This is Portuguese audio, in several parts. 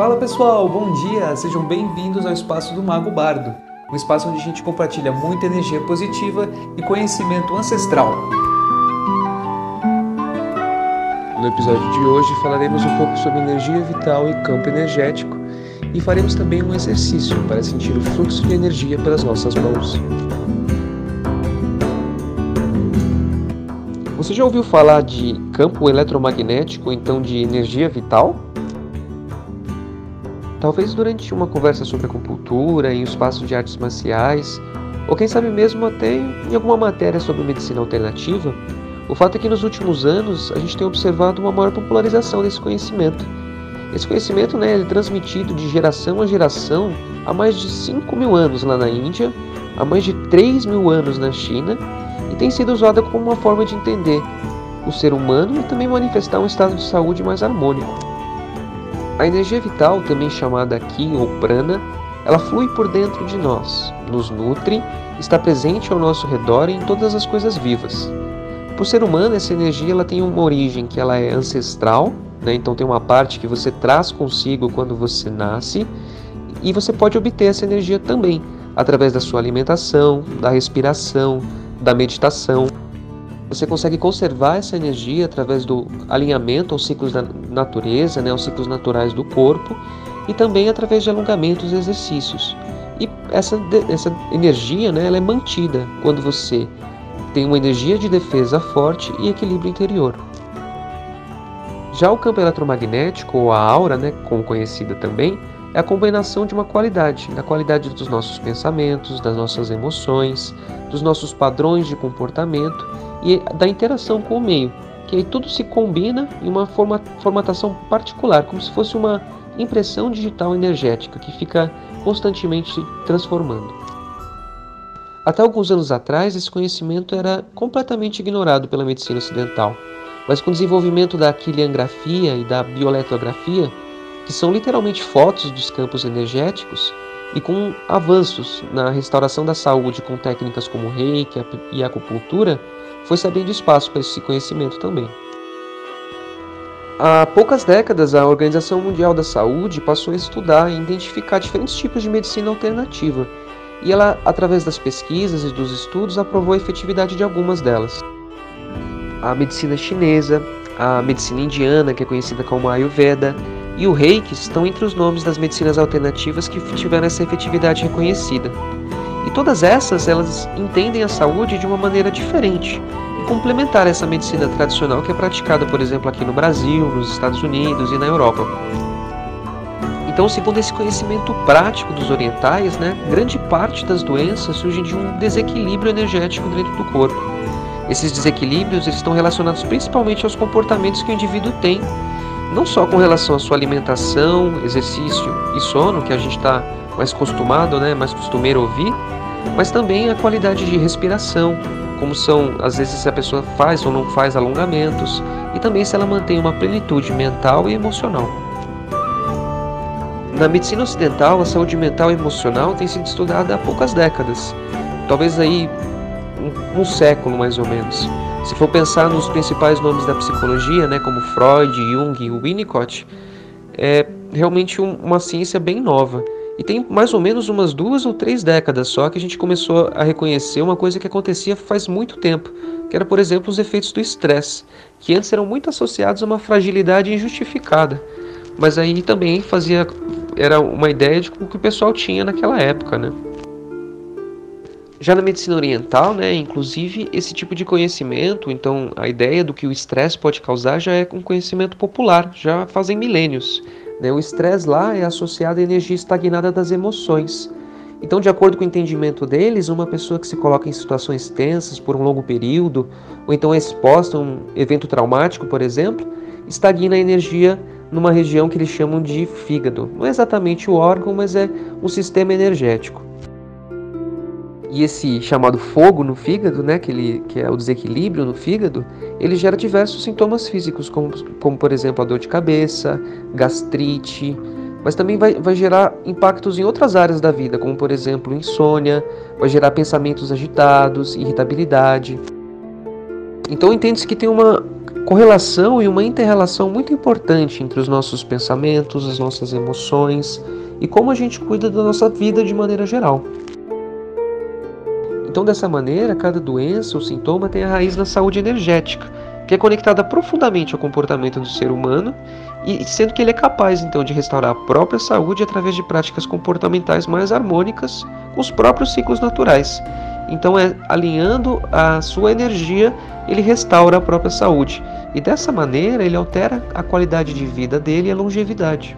Fala pessoal, bom dia! Sejam bem-vindos ao Espaço do Mago Bardo, um espaço onde a gente compartilha muita energia positiva e conhecimento ancestral. No episódio de hoje falaremos um pouco sobre energia vital e campo energético e faremos também um exercício para sentir o fluxo de energia pelas nossas mãos. Você já ouviu falar de campo eletromagnético, então de energia vital? Talvez durante uma conversa sobre acupuntura, em um espaço de artes marciais, ou quem sabe mesmo até em alguma matéria sobre medicina alternativa, o fato é que nos últimos anos a gente tem observado uma maior popularização desse conhecimento. Esse conhecimento né, é transmitido de geração a geração há mais de 5 mil anos lá na Índia, há mais de 3 mil anos na China e tem sido usada como uma forma de entender o ser humano e também manifestar um estado de saúde mais harmônico. A energia vital, também chamada Ki ou Prana, ela flui por dentro de nós, nos nutre, está presente ao nosso redor e em todas as coisas vivas. Por ser humano, essa energia ela tem uma origem que ela é ancestral, né? então tem uma parte que você traz consigo quando você nasce, e você pode obter essa energia também através da sua alimentação, da respiração, da meditação. Você consegue conservar essa energia através do alinhamento aos ciclos da natureza, né, aos ciclos naturais do corpo, e também através de alongamentos e exercícios. E essa, essa energia né, ela é mantida quando você tem uma energia de defesa forte e equilíbrio interior. Já o campo eletromagnético, ou a aura, né, como conhecida também, é a combinação de uma qualidade, da qualidade dos nossos pensamentos, das nossas emoções, dos nossos padrões de comportamento e da interação com o meio, que aí tudo se combina em uma forma, formatação particular, como se fosse uma impressão digital energética que fica constantemente se transformando. Até alguns anos atrás, esse conhecimento era completamente ignorado pela medicina ocidental, mas com o desenvolvimento da quiliangrafia e da bioeletrografia, que são literalmente fotos dos campos energéticos, e com avanços na restauração da saúde com técnicas como reiki e acupuntura, foi se abrindo espaço para esse conhecimento também. Há poucas décadas, a Organização Mundial da Saúde passou a estudar e identificar diferentes tipos de medicina alternativa, e ela, através das pesquisas e dos estudos, aprovou a efetividade de algumas delas. A medicina chinesa, a medicina indiana, que é conhecida como Ayurveda, e o Reiki estão entre os nomes das medicinas alternativas que tiveram essa efetividade reconhecida. E todas essas, elas entendem a saúde de uma maneira diferente e complementar essa medicina tradicional que é praticada, por exemplo, aqui no Brasil, nos Estados Unidos e na Europa. Então, segundo esse conhecimento prático dos orientais, né, grande parte das doenças surgem de um desequilíbrio energético dentro do corpo. Esses desequilíbrios eles estão relacionados principalmente aos comportamentos que o indivíduo tem, não só com relação à sua alimentação, exercício e sono, que a gente está mais acostumado, né, mais costumeiro ouvir, mas também a qualidade de respiração, como são às vezes se a pessoa faz ou não faz alongamentos, e também se ela mantém uma plenitude mental e emocional. Na medicina ocidental, a saúde mental e emocional tem sido estudada há poucas décadas, talvez aí um, um século mais ou menos. Se for pensar nos principais nomes da psicologia, né, como Freud, Jung e Winnicott, é realmente um, uma ciência bem nova. E tem mais ou menos umas duas ou três décadas só que a gente começou a reconhecer uma coisa que acontecia faz muito tempo, que era, por exemplo, os efeitos do estresse, que antes eram muito associados a uma fragilidade injustificada. Mas aí também fazia era uma ideia de o que o pessoal tinha naquela época, né? Já na medicina oriental, né, inclusive esse tipo de conhecimento, então a ideia do que o estresse pode causar já é um conhecimento popular, já fazem milênios. Né? O estresse lá é associado à energia estagnada das emoções. Então, de acordo com o entendimento deles, uma pessoa que se coloca em situações tensas por um longo período, ou então é exposta a um evento traumático, por exemplo, estagna a energia numa região que eles chamam de fígado. Não é exatamente o órgão, mas é um sistema energético. E esse chamado fogo no fígado, né, que, ele, que é o desequilíbrio no fígado, ele gera diversos sintomas físicos, como, como por exemplo a dor de cabeça, gastrite, mas também vai, vai gerar impactos em outras áreas da vida, como por exemplo insônia, vai gerar pensamentos agitados, irritabilidade. Então entende-se que tem uma correlação e uma interrelação muito importante entre os nossos pensamentos, as nossas emoções e como a gente cuida da nossa vida de maneira geral. Então, dessa maneira, cada doença ou sintoma tem a raiz na saúde energética, que é conectada profundamente ao comportamento do ser humano e sendo que ele é capaz então de restaurar a própria saúde através de práticas comportamentais mais harmônicas com os próprios ciclos naturais. Então, é alinhando a sua energia, ele restaura a própria saúde. E dessa maneira, ele altera a qualidade de vida dele e a longevidade.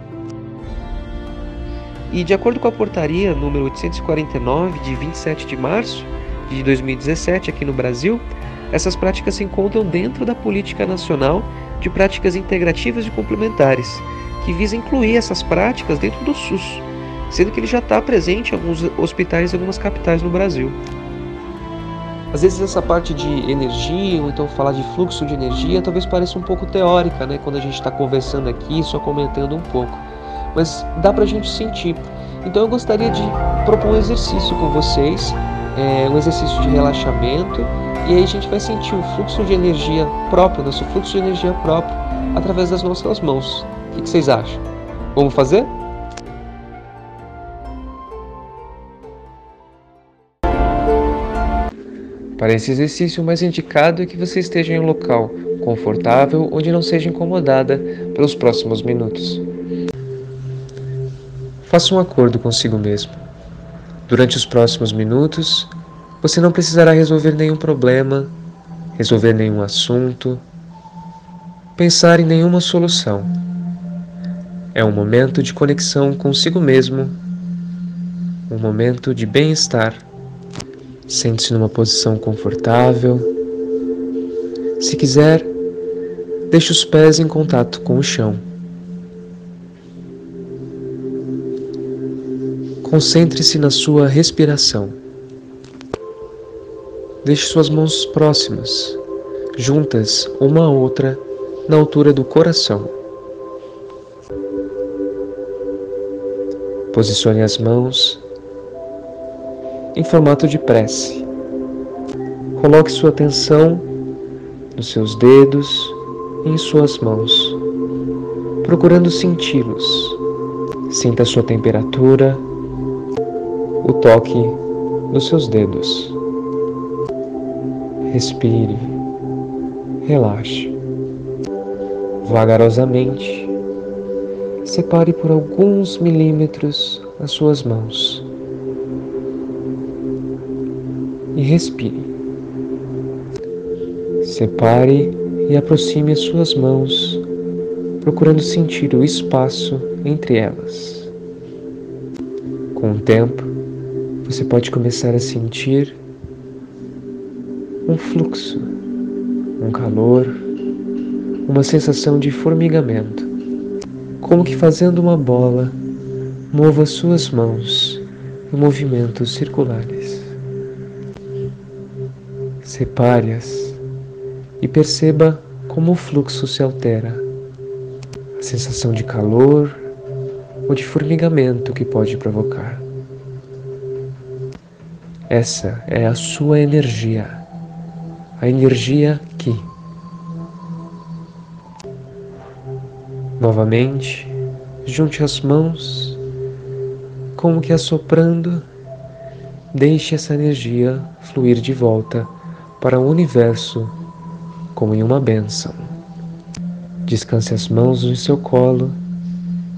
E de acordo com a portaria número 849 de 27 de março de 2017 aqui no Brasil, essas práticas se encontram dentro da política nacional de práticas integrativas e complementares, que visa incluir essas práticas dentro do SUS, sendo que ele já está presente em alguns hospitais e algumas capitais no Brasil. Às vezes essa parte de energia, ou então falar de fluxo de energia, talvez pareça um pouco teórica, né? Quando a gente está conversando aqui, só comentando um pouco. Mas dá para a gente sentir. Então eu gostaria de propor um exercício com vocês, é, um exercício de relaxamento, e aí a gente vai sentir o fluxo de energia próprio, nosso fluxo de energia próprio, através das nossas mãos. O que vocês acham? Vamos fazer? Para esse exercício, o mais indicado é que você esteja em um local confortável onde não seja incomodada pelos próximos minutos. Faça um acordo consigo mesmo. Durante os próximos minutos, você não precisará resolver nenhum problema, resolver nenhum assunto, pensar em nenhuma solução. É um momento de conexão consigo mesmo, um momento de bem-estar Sente-se numa posição confortável. Se quiser, deixe os pés em contato com o chão. Concentre-se na sua respiração. Deixe suas mãos próximas, juntas uma a outra, na altura do coração. Posicione as mãos em formato de prece. Coloque sua atenção nos seus dedos e em suas mãos, procurando senti-los. Sinta a sua temperatura, o toque dos seus dedos. Respire, relaxe. Vagarosamente, separe por alguns milímetros as suas mãos e respire. Separe e aproxime as suas mãos, procurando sentir o espaço entre elas. Com o tempo, você pode começar a sentir um fluxo, um calor, uma sensação de formigamento, como que fazendo uma bola, mova suas mãos em movimentos circulares separe-as e perceba como o fluxo se altera, a sensação de calor ou de formigamento que pode provocar. Essa é a sua energia, a energia que. Novamente, junte as mãos, como que assoprando, deixe essa energia fluir de volta para o universo como em uma bênção. Descanse as mãos no seu colo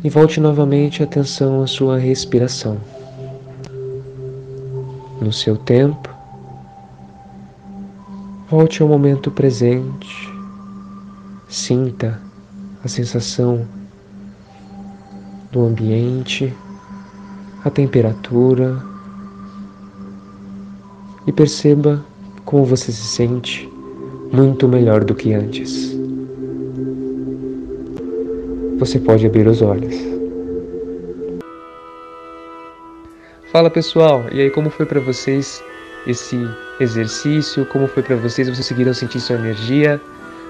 e volte novamente a atenção à sua respiração. No seu tempo, volte ao momento presente, sinta a sensação do ambiente, a temperatura e perceba como você se sente muito melhor do que antes. Você pode abrir os olhos. Fala pessoal, e aí como foi para vocês esse exercício? Como foi para vocês? Vocês conseguiram sentir sua energia?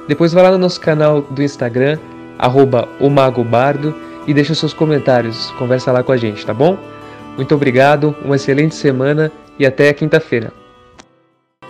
Depois vai lá no nosso canal do Instagram, arroba e deixa seus comentários, conversa lá com a gente, tá bom? Muito obrigado, uma excelente semana e até quinta-feira.